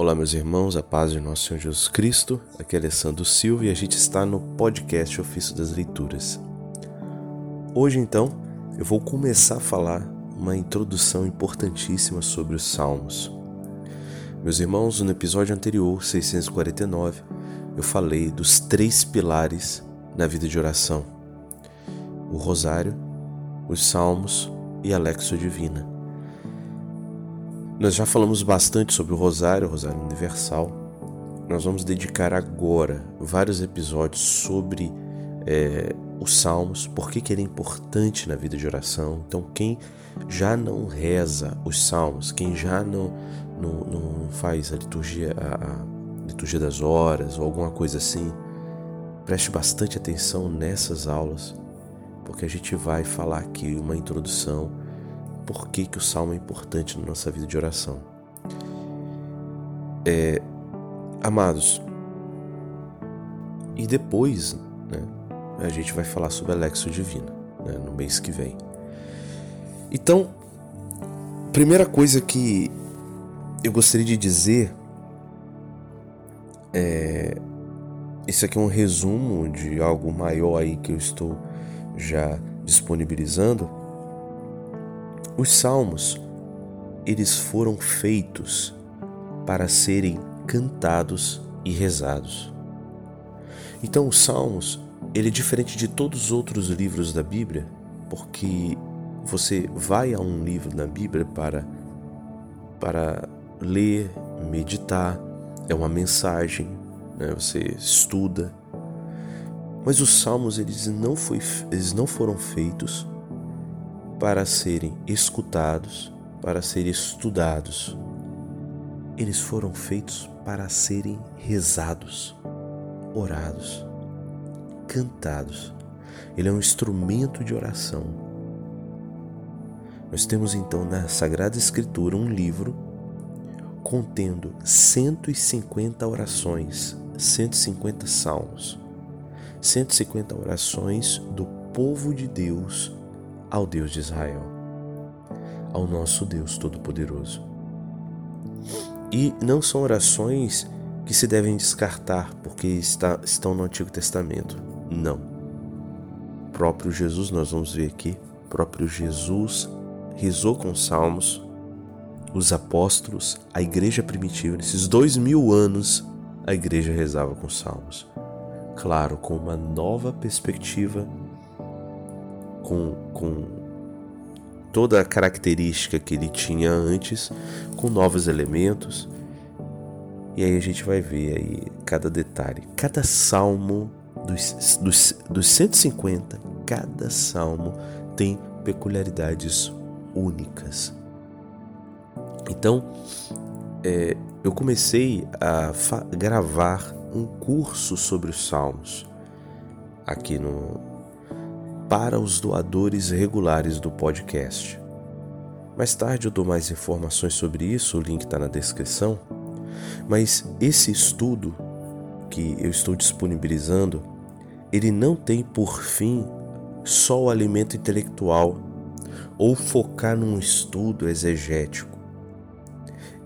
Olá, meus irmãos, a paz de nosso Senhor Jesus Cristo. Aqui é Alessandro Silva e a gente está no podcast Ofício das Leituras. Hoje, então, eu vou começar a falar uma introdução importantíssima sobre os Salmos. Meus irmãos, no episódio anterior, 649, eu falei dos três pilares na vida de oração: o Rosário, os Salmos e a Lexo Divina. Nós já falamos bastante sobre o Rosário, o Rosário Universal. Nós vamos dedicar agora vários episódios sobre é, os Salmos, por que ele é importante na vida de oração. Então, quem já não reza os Salmos, quem já não, não, não faz a liturgia, a, a liturgia das horas ou alguma coisa assim, preste bastante atenção nessas aulas, porque a gente vai falar aqui uma introdução por que, que o salmo é importante na nossa vida de oração. É, amados, e depois né, a gente vai falar sobre a Lexo Divina né, no mês que vem. Então, primeira coisa que eu gostaria de dizer é. Isso aqui é um resumo de algo maior aí que eu estou já disponibilizando os salmos, eles foram feitos para serem cantados e rezados. Então, os salmos, ele é diferente de todos os outros livros da Bíblia, porque você vai a um livro na Bíblia para para ler, meditar, é uma mensagem, né? você estuda. Mas os salmos eles não, foi, eles não foram feitos para serem escutados, para serem estudados. Eles foram feitos para serem rezados, orados, cantados. Ele é um instrumento de oração. Nós temos então na Sagrada Escritura um livro contendo 150 orações, 150 salmos, 150 orações do povo de Deus ao Deus de Israel, ao nosso Deus Todo-Poderoso. E não são orações que se devem descartar porque está, estão no Antigo Testamento. Não. O próprio Jesus, nós vamos ver aqui, próprio Jesus rezou com salmos, os apóstolos, a igreja primitiva, nesses dois mil anos, a igreja rezava com salmos. Claro, com uma nova perspectiva com, com toda a característica que ele tinha antes, com novos elementos. E aí a gente vai ver aí cada detalhe. Cada salmo dos, dos, dos 150, cada salmo tem peculiaridades únicas. Então, é, eu comecei a gravar um curso sobre os salmos aqui no, para os doadores regulares do podcast. Mais tarde eu dou mais informações sobre isso, o link está na descrição. Mas esse estudo que eu estou disponibilizando, ele não tem por fim só o alimento intelectual ou focar num estudo exegético.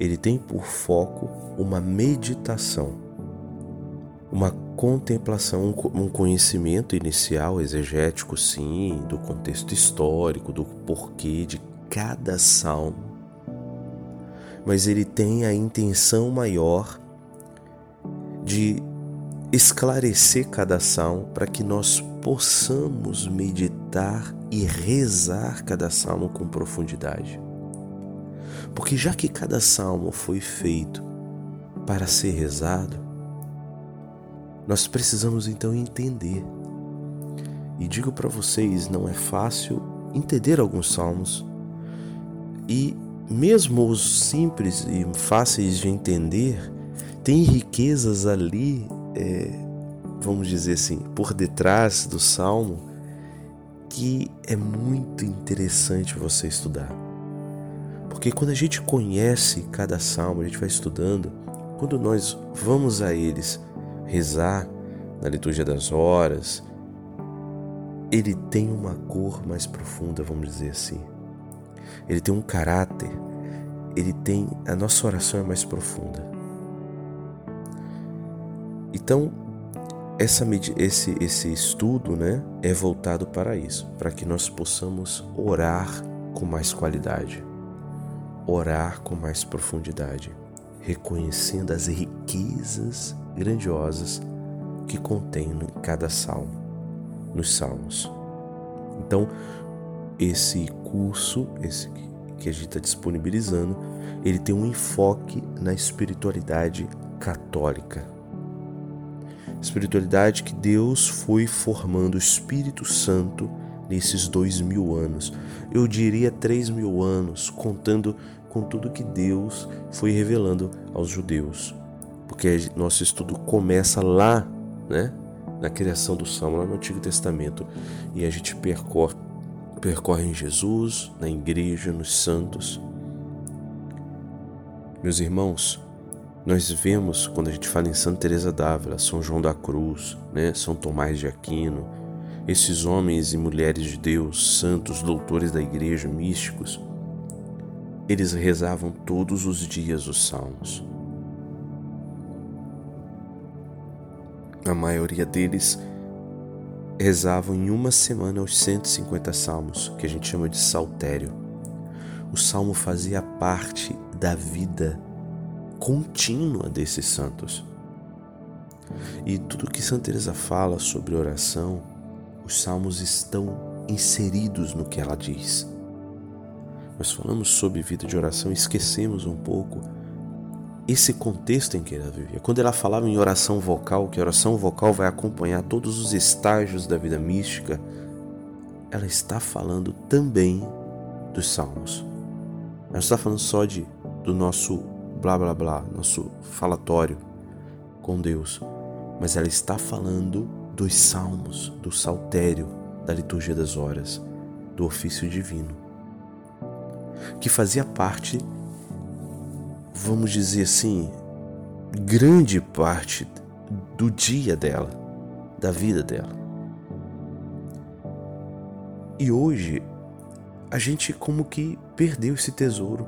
Ele tem por foco uma meditação, uma contemplação, um conhecimento inicial, exegético, sim, do contexto histórico, do porquê de cada salmo, mas ele tem a intenção maior de esclarecer cada salmo para que nós possamos meditar e rezar cada salmo com profundidade. Porque já que cada salmo foi feito para ser rezado, nós precisamos então entender. E digo para vocês, não é fácil entender alguns salmos. E mesmo os simples e fáceis de entender, tem riquezas ali, é, vamos dizer assim, por detrás do salmo, que é muito interessante você estudar. Porque quando a gente conhece cada salmo, a gente vai estudando, quando nós vamos a eles rezar na liturgia das horas, ele tem uma cor mais profunda, vamos dizer assim. Ele tem um caráter, ele tem a nossa oração é mais profunda. Então, essa, esse, esse estudo né, é voltado para isso, para que nós possamos orar com mais qualidade, orar com mais profundidade, reconhecendo as riquezas grandiosas que contém em cada salmo, nos salmos. Então, esse curso, esse que a gente está disponibilizando, ele tem um enfoque na espiritualidade católica. Espiritualidade que Deus foi formando o Espírito Santo nesses dois mil anos. Eu diria três mil anos, contando com tudo que Deus foi revelando aos judeus. Porque nosso estudo começa lá, né? Na criação do Salmo, lá no Antigo Testamento. E a gente percorre, percorre em Jesus, na igreja, nos santos. Meus irmãos, nós vemos quando a gente fala em Santa Teresa d'Ávila, São João da Cruz, né, São Tomás de Aquino, esses homens e mulheres de Deus, santos, doutores da igreja, místicos, eles rezavam todos os dias os salmos. A maioria deles rezavam em uma semana os 150 salmos, que a gente chama de saltério. O salmo fazia parte da vida contínua desses santos. E tudo que Santa Teresa fala sobre oração, os salmos estão inseridos no que ela diz. Nós falamos sobre vida de oração e esquecemos um pouco esse contexto em que ela vivia. Quando ela falava em oração vocal, que a oração vocal vai acompanhar todos os estágios da vida mística, ela está falando também dos salmos. Ela está falando só de do nosso blá blá blá, nosso falatório com Deus, mas ela está falando dos salmos, do saltério, da liturgia das horas, do ofício divino, que fazia parte, vamos dizer assim, grande parte do dia dela, da vida dela. E hoje a gente como que perdeu esse tesouro.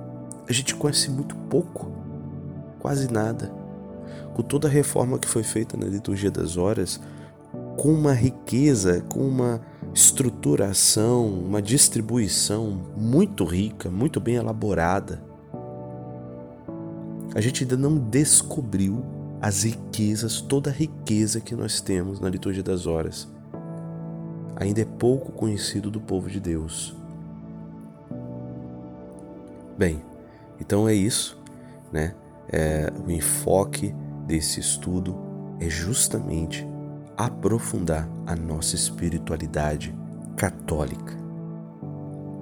A gente conhece muito pouco quase nada. Com toda a reforma que foi feita na liturgia das horas, com uma riqueza, com uma estruturação, uma distribuição muito rica, muito bem elaborada. A gente ainda não descobriu as riquezas, toda a riqueza que nós temos na liturgia das horas. Ainda é pouco conhecido do povo de Deus. Bem, então é isso, né? é, o enfoque desse estudo é justamente aprofundar a nossa espiritualidade católica.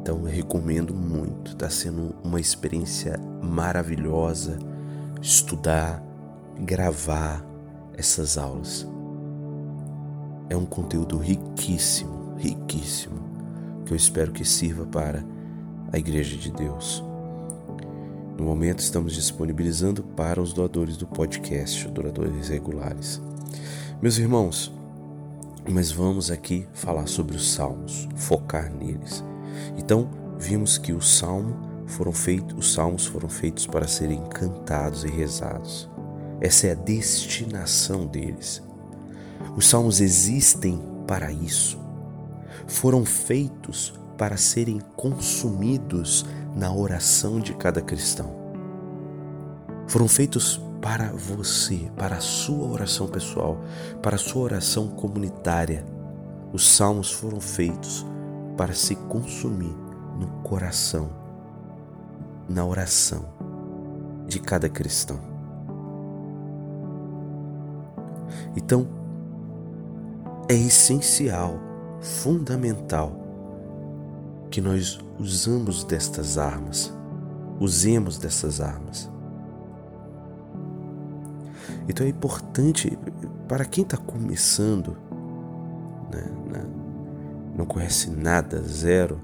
Então eu recomendo muito, está sendo uma experiência maravilhosa estudar, gravar essas aulas. É um conteúdo riquíssimo, riquíssimo, que eu espero que sirva para a Igreja de Deus. No momento, estamos disponibilizando para os doadores do podcast, doadores regulares. Meus irmãos, mas vamos aqui falar sobre os salmos, focar neles. Então, vimos que o salmo foram feitos, os salmos foram feitos para serem cantados e rezados. Essa é a destinação deles. Os salmos existem para isso. Foram feitos para serem consumidos na oração de cada cristão. Foram feitos para você, para a sua oração pessoal, para a sua oração comunitária. Os salmos foram feitos para se consumir no coração, na oração de cada cristão. Então, é essencial, fundamental que nós usamos destas armas, usemos dessas armas. Então é importante para quem está começando, né, né, não conhece nada, zero,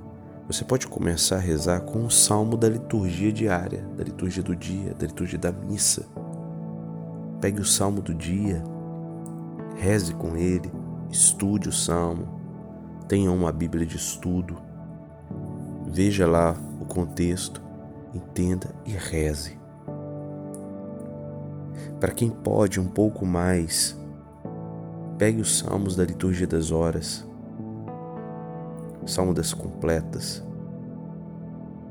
você pode começar a rezar com o salmo da liturgia diária, da liturgia do dia, da liturgia da missa. Pegue o salmo do dia, reze com ele, estude o salmo, tenha uma Bíblia de estudo Veja lá o contexto, entenda e reze. Para quem pode um pouco mais Pegue os salmos da liturgia das horas, salmo das completas,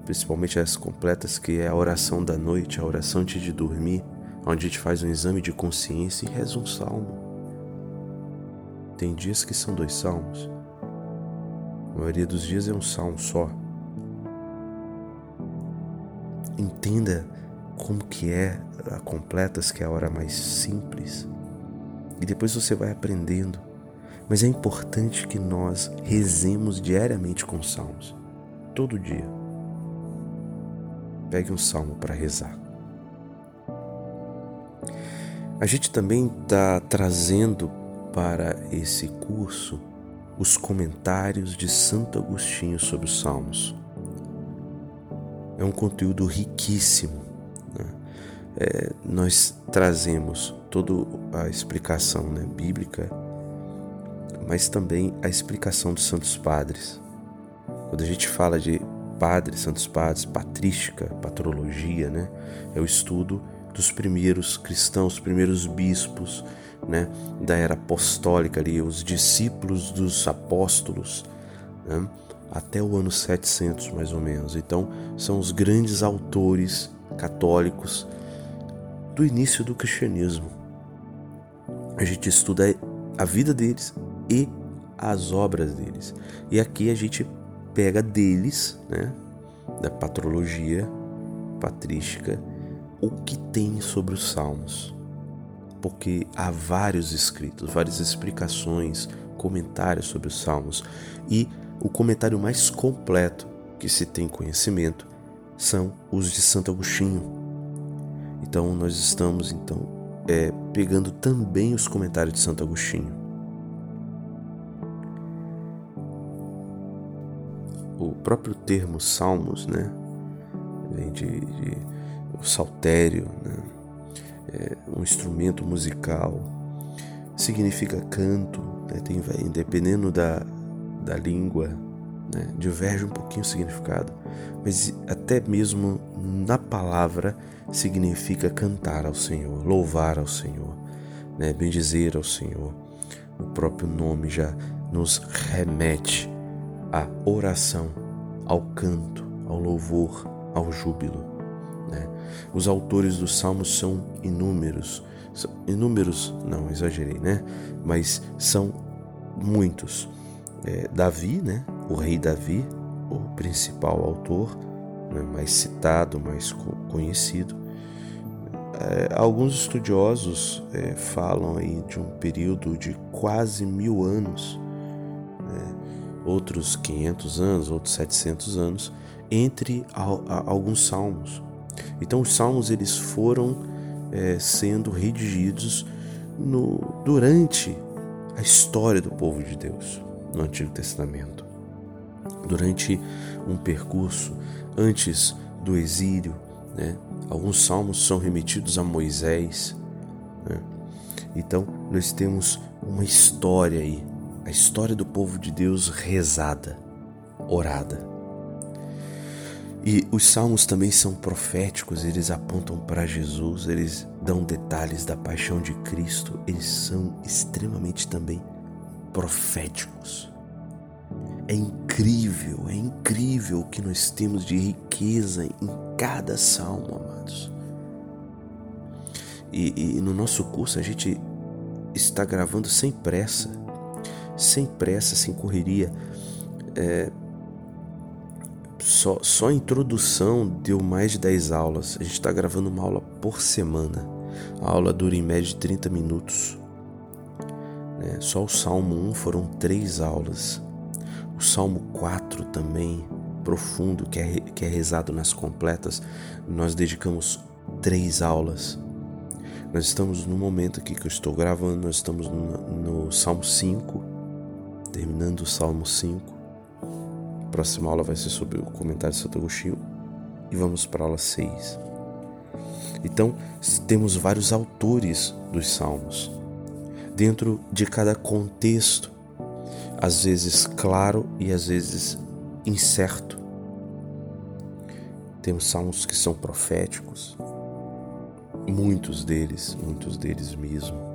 principalmente as completas que é a oração da noite, a oração antes de dormir, onde a gente faz um exame de consciência e reza um salmo. Tem dias que são dois salmos. A maioria dos dias é um salmo só. Entenda como que é a completas, que é a hora mais simples. E depois você vai aprendendo. Mas é importante que nós rezemos diariamente com salmos. Todo dia. Pegue um salmo para rezar. A gente também está trazendo para esse curso os comentários de Santo Agostinho sobre os Salmos. É um conteúdo riquíssimo. Né? É, nós trazemos toda a explicação né, bíblica, mas também a explicação dos Santos Padres. Quando a gente fala de padres, santos padres, patrística, patrologia, né? É o estudo dos primeiros cristãos, os primeiros bispos, né? Da era apostólica ali, os discípulos dos apóstolos, né? Até o ano 700 mais ou menos. Então, são os grandes autores católicos do início do cristianismo. A gente estuda a vida deles e as obras deles. E aqui a gente pega deles, né, da patrologia patrística, o que tem sobre os salmos. Porque há vários escritos, várias explicações, comentários sobre os salmos. E o comentário mais completo que se tem conhecimento são os de Santo Agostinho. Então nós estamos então é, pegando também os comentários de Santo Agostinho. Próprio termo salmos, né? Vem de, de o saltério, né? É um instrumento musical, significa canto, né? Tem, dependendo da, da língua, né? diverge um pouquinho o significado, mas até mesmo na palavra significa cantar ao Senhor, louvar ao Senhor, né? bendizer ao Senhor. O próprio nome já nos remete à oração, ao canto, ao louvor, ao júbilo. Né? Os autores dos salmos são inúmeros, são inúmeros, não exagerei, né? Mas são muitos. É, Davi, né? O rei Davi, o principal autor, né? mais citado, mais conhecido. É, alguns estudiosos é, falam aí de um período de quase mil anos outros 500 anos, outros 700 anos, entre alguns salmos. Então, os salmos eles foram é, sendo redigidos no, durante a história do povo de Deus no Antigo Testamento, durante um percurso antes do exílio. Né? Alguns salmos são remetidos a Moisés. Né? Então, nós temos uma história aí a história do povo de Deus rezada, orada. E os salmos também são proféticos, eles apontam para Jesus, eles dão detalhes da paixão de Cristo, eles são extremamente também proféticos. É incrível, é incrível o que nós temos de riqueza em cada salmo, amados. E, e no nosso curso a gente está gravando sem pressa sem pressa, sem correria. É, só, só a introdução deu mais de 10 aulas. A gente está gravando uma aula por semana. A aula dura em média de 30 minutos. É, só o Salmo 1 foram três aulas. O Salmo 4 também, profundo, que é, que é rezado nas completas, nós dedicamos três aulas. Nós estamos no momento aqui que eu estou gravando, nós estamos no, no Salmo 5 terminando o Salmo 5. A próxima aula vai ser sobre o comentário de Santo Agostinho e vamos para a aula 6. Então, temos vários autores dos salmos, dentro de cada contexto, às vezes claro e às vezes incerto. Temos salmos que são proféticos, muitos deles, muitos deles mesmo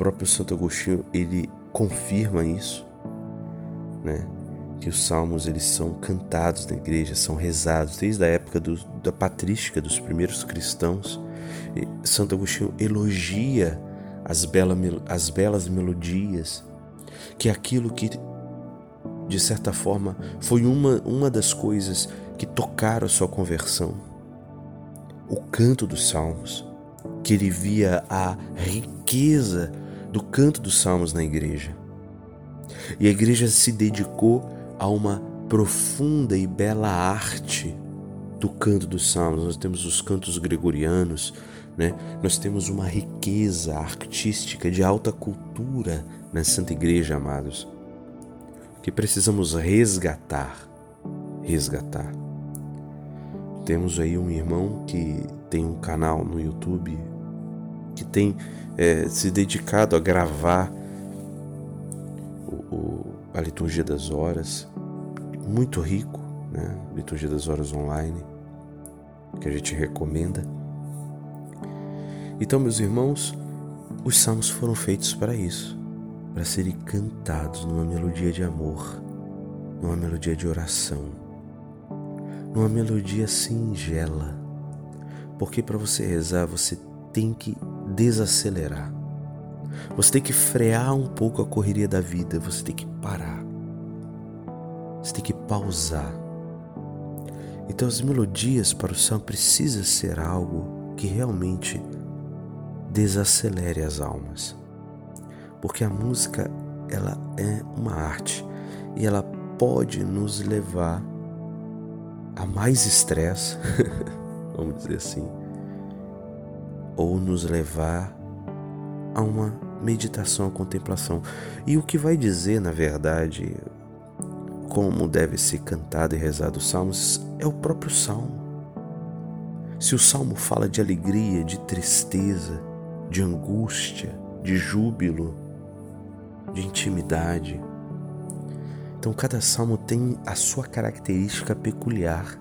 próprio Santo Agostinho ele confirma isso, né? Que os salmos eles são cantados na igreja, são rezados desde a época do, da patrística dos primeiros cristãos. E Santo Agostinho elogia as, bela, as belas melodias, que é aquilo que de certa forma foi uma, uma das coisas que tocaram a sua conversão. O canto dos salmos, que ele via a riqueza do canto dos salmos na igreja. E a igreja se dedicou a uma profunda e bela arte do canto dos salmos. Nós temos os cantos gregorianos, né? Nós temos uma riqueza artística de alta cultura na Santa Igreja, amados, que precisamos resgatar, resgatar. Temos aí um irmão que tem um canal no YouTube que tem é, se dedicado a gravar o, o, a liturgia das horas, muito rico, né? Liturgia das horas online, que a gente recomenda. Então, meus irmãos, os salmos foram feitos para isso, para serem cantados numa melodia de amor, numa melodia de oração, numa melodia singela. Porque para você rezar, você tem que desacelerar. Você tem que frear um pouco a correria da vida, você tem que parar. Você tem que pausar. Então as melodias para o salmo precisa ser algo que realmente desacelere as almas. Porque a música ela é uma arte e ela pode nos levar a mais estresse, vamos dizer assim, ou nos levar a uma meditação, a contemplação. E o que vai dizer, na verdade, como deve ser cantado e rezado os salmos é o próprio salmo. Se o salmo fala de alegria, de tristeza, de angústia, de júbilo, de intimidade, então cada salmo tem a sua característica peculiar.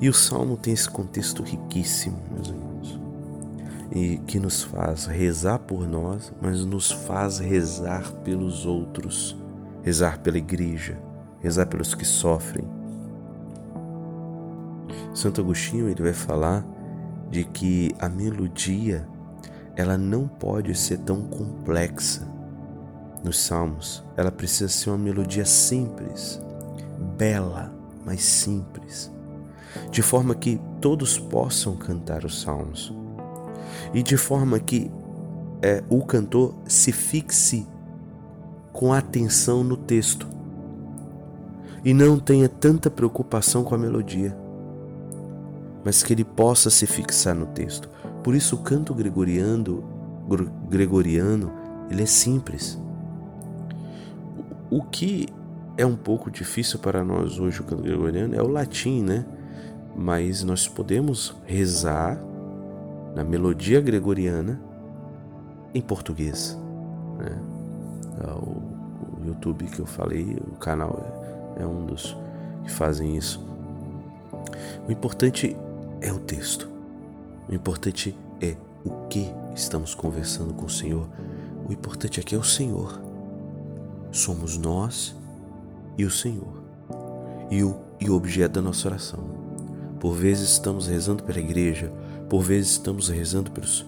E o salmo tem esse contexto riquíssimo, meus irmãos, e que nos faz rezar por nós, mas nos faz rezar pelos outros, rezar pela igreja, rezar pelos que sofrem. Santo Agostinho ele vai falar de que a melodia ela não pode ser tão complexa nos salmos. Ela precisa ser uma melodia simples, bela, mas simples de forma que todos possam cantar os salmos e de forma que é, o cantor se fixe com atenção no texto e não tenha tanta preocupação com a melodia, mas que ele possa se fixar no texto. Por isso o canto gregoriano, gregoriano ele é simples. O que é um pouco difícil para nós hoje o canto gregoriano é o latim, né? Mas nós podemos rezar na melodia gregoriana em português. Né? Ah, o, o, YouTube que eu falei, o canal é, é um dos que fazem isso. O importante é o texto. O importante é o que estamos conversando com o Senhor. O importante aqui é o Senhor. Somos nós e o Senhor. E o, e o objeto da nossa oração. Por vezes estamos rezando pela igreja, por vezes estamos rezando pelos,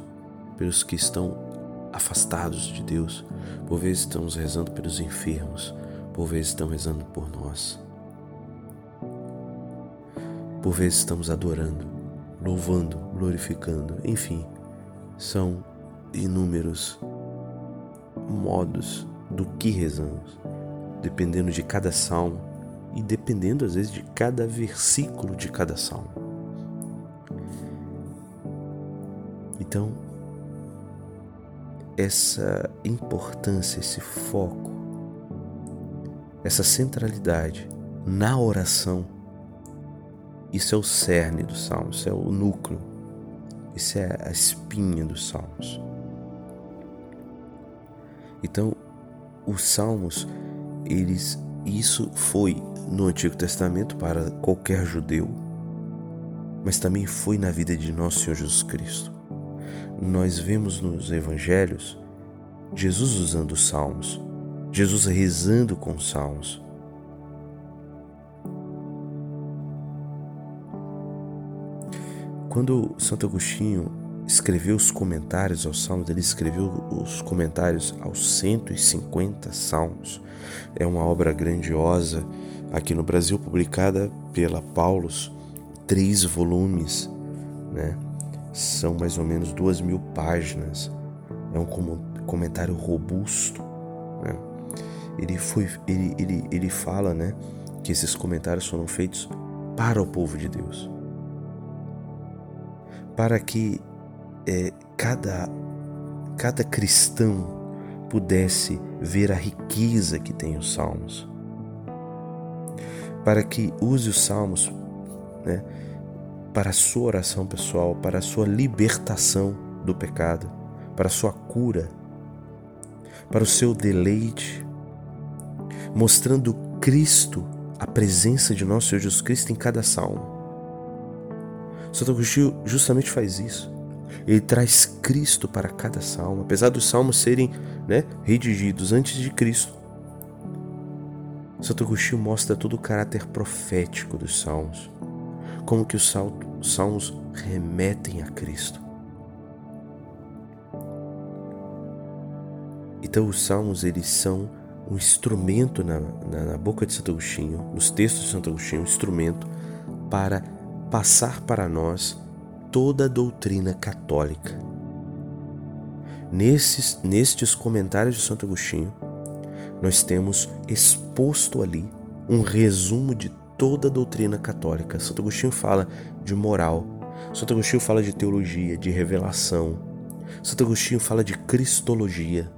pelos que estão afastados de Deus, por vezes estamos rezando pelos enfermos, por vezes estamos rezando por nós. Por vezes estamos adorando, louvando, glorificando, enfim, são inúmeros modos do que rezamos, dependendo de cada salmo e dependendo às vezes de cada versículo de cada salmo. Então, essa importância, esse foco, essa centralidade na oração, isso é o cerne dos salmos, isso é o núcleo, isso é a espinha dos salmos. Então, os salmos, eles isso foi no Antigo Testamento para qualquer judeu, mas também foi na vida de nosso Senhor Jesus Cristo. nós vemos nos evangelhos Jesus usando os salmos, Jesus rezando com os salmos. Quando Santo Agostinho escreveu os comentários aos salmos, ele escreveu os comentários aos 150 salmos. É uma obra grandiosa aqui no Brasil, publicada pela Paulus, três volumes, né? São mais ou menos duas mil páginas. É um comentário robusto, né? Ele foi, ele, ele, ele fala, né, que esses comentários foram feitos para o povo de Deus, para que é, cada cada cristão pudesse ver a riqueza que tem os salmos, para que use os salmos, né, para a sua oração pessoal, para a sua libertação do pecado, para a sua cura, para o seu deleite, mostrando Cristo, a presença de nosso Senhor Jesus Cristo em cada salmo. Santo Agostinho justamente faz isso. Ele traz Cristo para cada salmo, apesar dos salmos serem né, redigidos antes de Cristo. Santo Agostinho mostra todo o caráter profético dos salmos como que os salmos remetem a Cristo. Então os salmos eles são um instrumento na, na, na, boca de Santo Agostinho, nos textos de Santo Agostinho, um instrumento para passar para nós toda a doutrina católica. Nesses, nestes comentários de Santo Agostinho, nós temos exposto ali um resumo de toda a doutrina católica. Santo Agostinho fala de moral, Santo Agostinho fala de teologia, de revelação, Santo Agostinho fala de cristologia.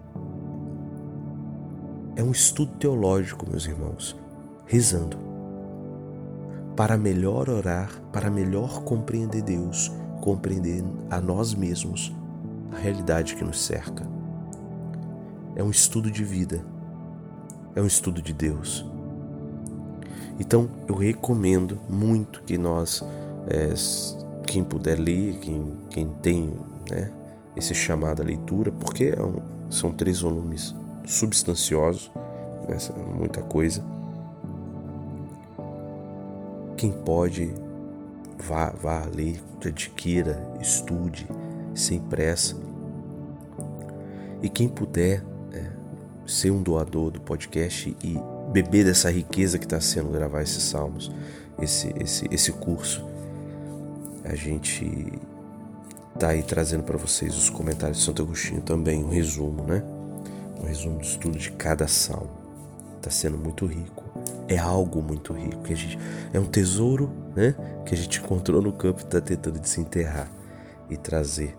É um estudo teológico, meus irmãos, rezando. Para melhor orar, para melhor compreender Deus, compreender a nós mesmos, a realidade que nos cerca. É um estudo de vida, é um estudo de Deus. Então eu recomendo muito que nós, é, quem puder ler, quem, quem tem né, esse chamado à leitura, porque é um, são três volumes substanciosos, né, muita coisa. Quem pode, vá, vá ler, adquira, estude, sem pressa. E quem puder é, ser um doador do podcast e beber dessa riqueza que está sendo gravar esses salmos, esse, esse, esse curso. A gente tá aí trazendo para vocês os comentários de Santo Agostinho também, um resumo, né? Um resumo do estudo de cada salmo. Está sendo muito rico. É algo muito rico. Que a gente, é um tesouro, né? Que a gente encontrou no campo e está tentando desenterrar e trazer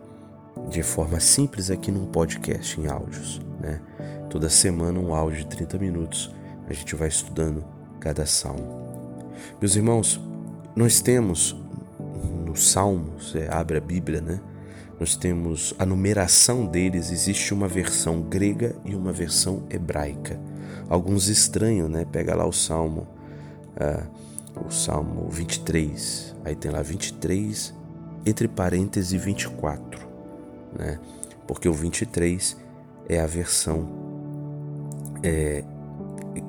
de forma simples aqui num podcast em áudios, né? Toda semana um áudio de 30 minutos a gente vai estudando cada salmo. Meus irmãos, nós temos nos salmos, é, abre a Bíblia, né? Nós temos a numeração deles, existe uma versão grega e uma versão hebraica. Alguns estranham, né? Pega lá o salmo, uh, o salmo 23, aí tem lá 23, entre parênteses 24, né? Porque o 23 é a versão é,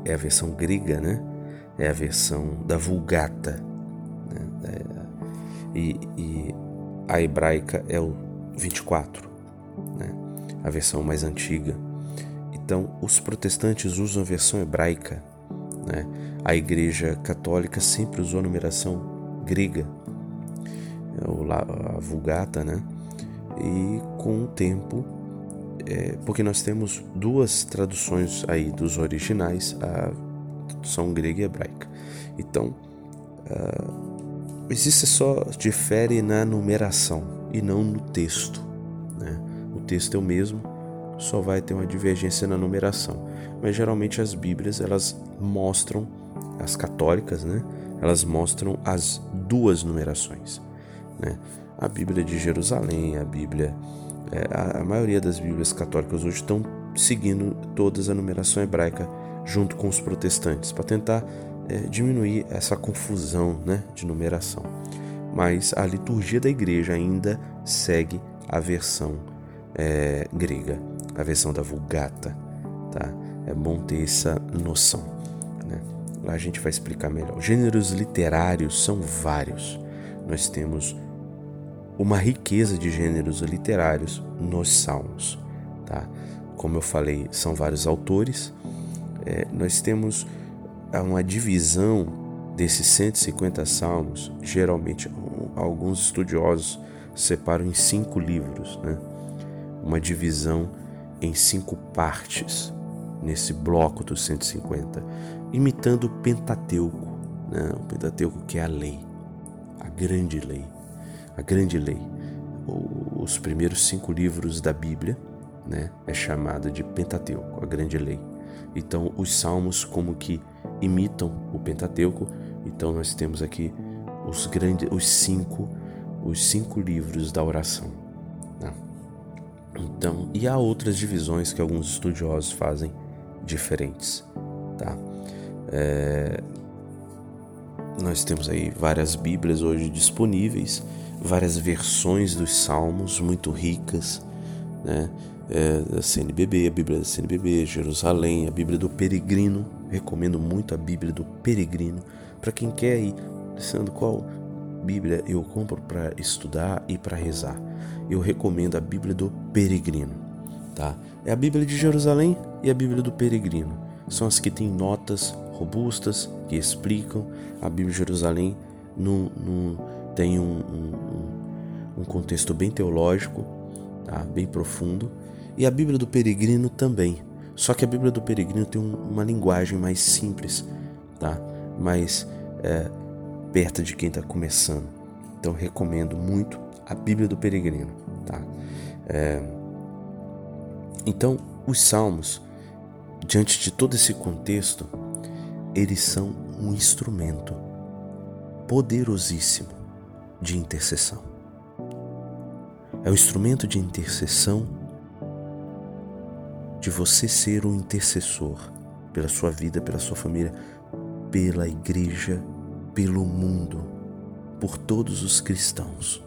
é a versão grega, né? É a versão da Vulgata. Né? É, e, e, a hebraica é o 24, né? a versão mais antiga. Então, os protestantes usam a versão hebraica. Né? A Igreja Católica sempre usou a numeração grega, a Vulgata, né? E com o tempo é, porque nós temos duas traduções aí dos originais, a tradução grega e hebraica. Então, uh, existe só difere na numeração e não no texto. Né? O texto é o mesmo, só vai ter uma divergência na numeração. Mas geralmente as Bíblias elas mostram as católicas, né? Elas mostram as duas numerações, né? A Bíblia de Jerusalém, a Bíblia é, a, a maioria das Bíblias católicas hoje estão seguindo todas a numeração hebraica junto com os protestantes, para tentar é, diminuir essa confusão né, de numeração. Mas a liturgia da igreja ainda segue a versão é, grega, a versão da Vulgata, tá? É bom ter essa noção, né? Lá a gente vai explicar melhor. Gêneros literários são vários. Nós temos uma riqueza de gêneros literários nos Salmos, tá? Como eu falei, são vários autores. É, nós temos uma divisão desses 150 salmos. Geralmente, alguns estudiosos separam em cinco livros, né? Uma divisão em cinco partes nesse bloco dos 150, imitando o Pentateuco, né? O Pentateuco que é a lei, a grande lei, a grande lei. Os primeiros cinco livros da Bíblia, né? É chamado de Pentateuco, a grande lei. Então, os salmos como que imitam o Pentateuco. Então, nós temos aqui os grandes, os cinco, os cinco livros da oração. Então, e há outras divisões que alguns estudiosos fazem diferentes, tá? É, nós temos aí várias Bíblias hoje disponíveis, várias versões dos Salmos muito ricas, né? É, da CNBB, a Bíblia da CNBB, Jerusalém, a Bíblia do Peregrino. Recomendo muito a Bíblia do Peregrino para quem quer ir pensando qual Bíblia eu compro para estudar e para rezar. Eu recomendo a Bíblia do Peregrino, tá? É a Bíblia de Jerusalém e a Bíblia do Peregrino. São as que têm notas robustas que explicam. A Bíblia de Jerusalém no, no, tem um, um, um contexto bem teológico, tá? bem profundo e a Bíblia do Peregrino também. Só que a Bíblia do Peregrino tem uma linguagem mais simples, tá? mais é, perto de quem está começando. Então recomendo muito a Bíblia do Peregrino. Tá? É, então, os salmos, diante de todo esse contexto, eles são um instrumento poderosíssimo de intercessão. É um instrumento de intercessão de você ser um intercessor pela sua vida, pela sua família, pela igreja, pelo mundo, por todos os cristãos.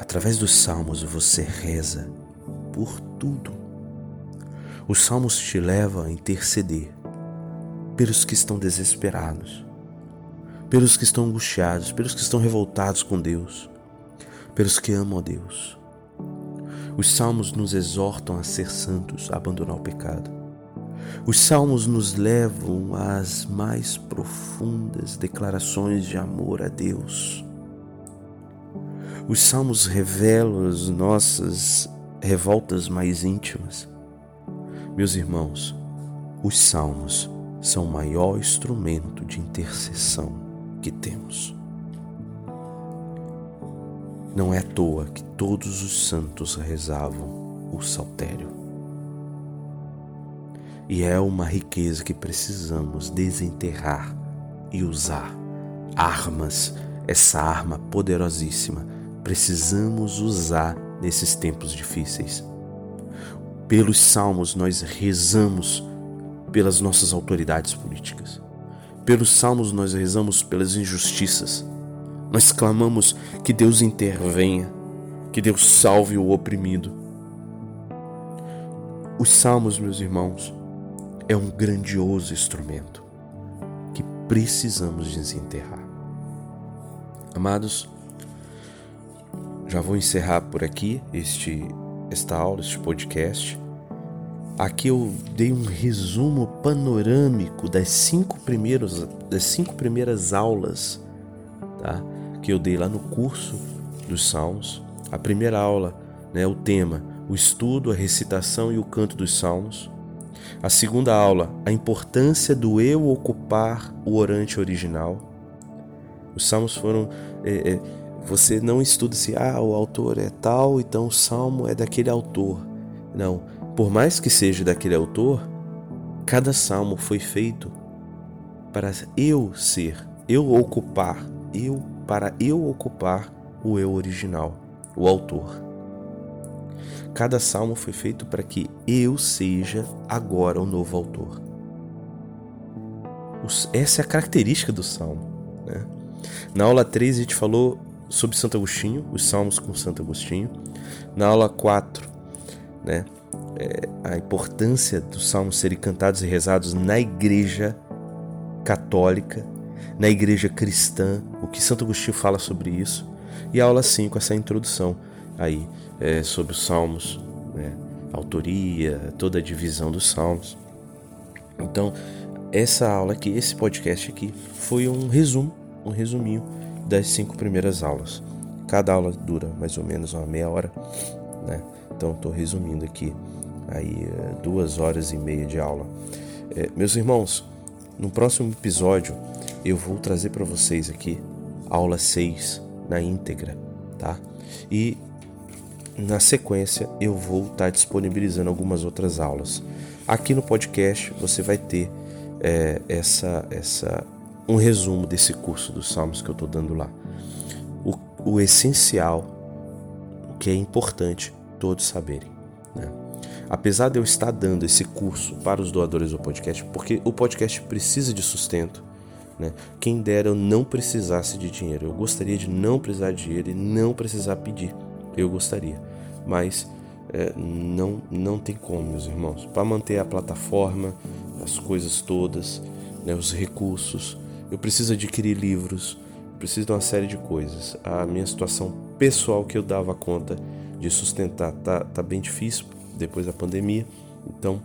Através dos salmos você reza por tudo. Os salmos te levam a interceder pelos que estão desesperados, pelos que estão angustiados, pelos que estão revoltados com Deus, pelos que amam a Deus os salmos nos exortam a ser santos, a abandonar o pecado. Os salmos nos levam às mais profundas declarações de amor a Deus. Os salmos revelam as nossas revoltas mais íntimas. Meus irmãos, os salmos são o maior instrumento de intercessão que temos. Não é à toa que todos os santos rezavam o saltério. E é uma riqueza que precisamos desenterrar e usar. Armas, essa arma poderosíssima, precisamos usar nesses tempos difíceis. Pelos salmos, nós rezamos pelas nossas autoridades políticas. Pelos salmos, nós rezamos pelas injustiças nós clamamos que Deus intervenha, que Deus salve o oprimido. Os salmos, meus irmãos, é um grandioso instrumento que precisamos desenterrar. Amados, já vou encerrar por aqui este esta aula, este podcast. Aqui eu dei um resumo panorâmico das cinco primeiras das cinco primeiras aulas, tá? que eu dei lá no curso dos Salmos. A primeira aula, né, o tema, o estudo, a recitação e o canto dos Salmos. A segunda aula, a importância do eu ocupar o orante original. Os Salmos foram. É, é, você não estuda se ah, o autor é tal, então o salmo é daquele autor. Não. Por mais que seja daquele autor, cada salmo foi feito para eu ser, eu ocupar, eu para eu ocupar o eu original, o autor. Cada salmo foi feito para que eu seja agora o novo autor. Essa é a característica do salmo. Né? Na aula 3 a gente falou sobre Santo Agostinho, os Salmos com Santo Agostinho. Na aula 4, né, é, a importância dos salmos serem cantados e rezados na igreja católica, na igreja cristã, o que Santo Agostinho fala sobre isso. E a aula 5, essa introdução aí é, sobre os salmos, né, autoria, toda a divisão dos salmos. Então, essa aula aqui, esse podcast aqui, foi um resumo, um resuminho das cinco primeiras aulas. Cada aula dura mais ou menos uma meia hora, né? Então, estou resumindo aqui aí é, duas horas e meia de aula. É, meus irmãos, no próximo episódio eu vou trazer para vocês aqui aula 6 na íntegra, tá? E na sequência eu vou estar tá disponibilizando algumas outras aulas. Aqui no podcast você vai ter é, essa, essa, um resumo desse curso dos Salmos que eu estou dando lá. O, o essencial, o que é importante todos saberem. Né? Apesar de eu estar dando esse curso para os doadores do podcast, porque o podcast precisa de sustento, né? quem dera eu não precisasse de dinheiro. Eu gostaria de não precisar de dinheiro e não precisar pedir. Eu gostaria. Mas é, não, não tem como, meus irmãos. Para manter a plataforma, as coisas todas, né, os recursos, eu preciso adquirir livros, preciso de uma série de coisas. A minha situação pessoal que eu dava conta de sustentar tá, tá bem difícil depois da pandemia. Então,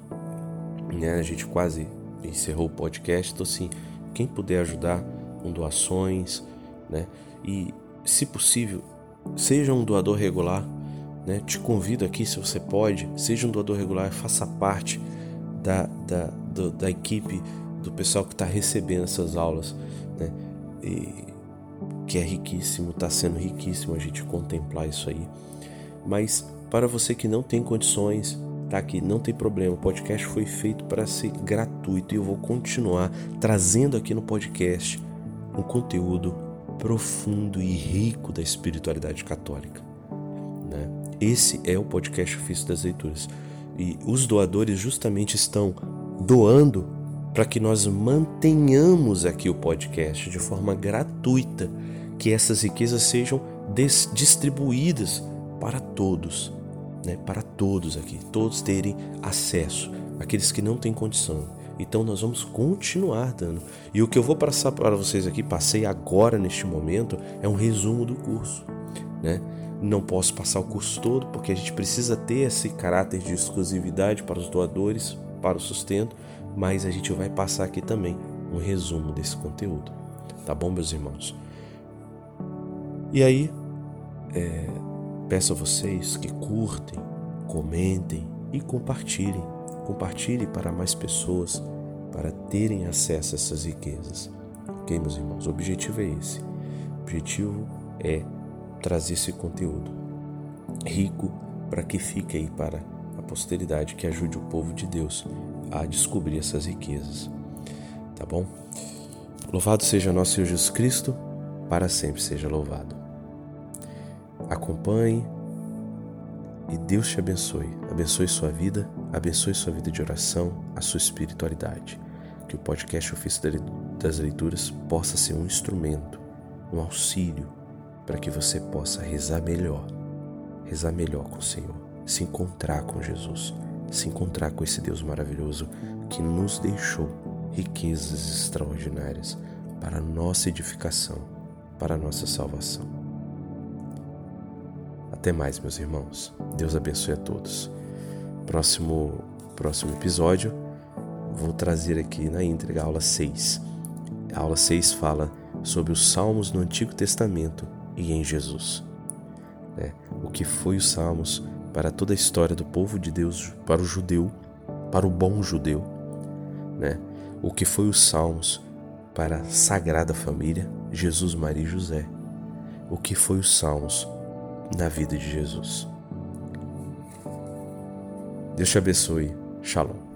né, a gente quase encerrou o podcast. Então, assim, quem puder ajudar com doações, né? E, se possível, seja um doador regular, né? Te convido aqui, se você pode, seja um doador regular, faça parte da, da, do, da equipe, do pessoal que está recebendo essas aulas, né? E, que é riquíssimo, está sendo riquíssimo a gente contemplar isso aí. Mas para você que não tem condições, tá aqui, não tem problema. O podcast foi feito para ser gratuito e eu vou continuar trazendo aqui no podcast um conteúdo profundo e rico da espiritualidade católica. Né? Esse é o podcast Ofício das Leituras. E os doadores justamente estão doando para que nós mantenhamos aqui o podcast de forma gratuita, que essas riquezas sejam distribuídas para todos né, para todos aqui, todos terem acesso, aqueles que não têm condição. Então nós vamos continuar dando. E o que eu vou passar para vocês aqui, passei agora neste momento, é um resumo do curso, né? Não posso passar o curso todo porque a gente precisa ter esse caráter de exclusividade para os doadores, para o sustento, mas a gente vai passar aqui também um resumo desse conteúdo. Tá bom, meus irmãos? E aí, é, Peço a vocês que curtem, comentem e compartilhem. Compartilhe para mais pessoas para terem acesso a essas riquezas. Ok, meus irmãos? O objetivo é esse. O objetivo é trazer esse conteúdo rico para que fique aí para a posteridade, que ajude o povo de Deus a descobrir essas riquezas. Tá bom? Louvado seja nosso Senhor Jesus Cristo, para sempre seja louvado. Acompanhe e Deus te abençoe. Abençoe sua vida, abençoe sua vida de oração, a sua espiritualidade. Que o podcast Ofício das Leituras possa ser um instrumento, um auxílio para que você possa rezar melhor, rezar melhor com o Senhor, se encontrar com Jesus, se encontrar com esse Deus maravilhoso que nos deixou riquezas extraordinárias para nossa edificação, para nossa salvação. Até mais, meus irmãos. Deus abençoe a todos. Próximo, próximo episódio, vou trazer aqui na íntegra a aula 6. A aula 6 fala sobre os salmos no Antigo Testamento e em Jesus. É, o que foi os salmos para toda a história do povo de Deus, para o judeu, para o bom judeu. Né? O que foi os salmos para a Sagrada Família, Jesus, Maria e José. O que foi os salmos na vida de Jesus. Deus te abençoe. Shalom.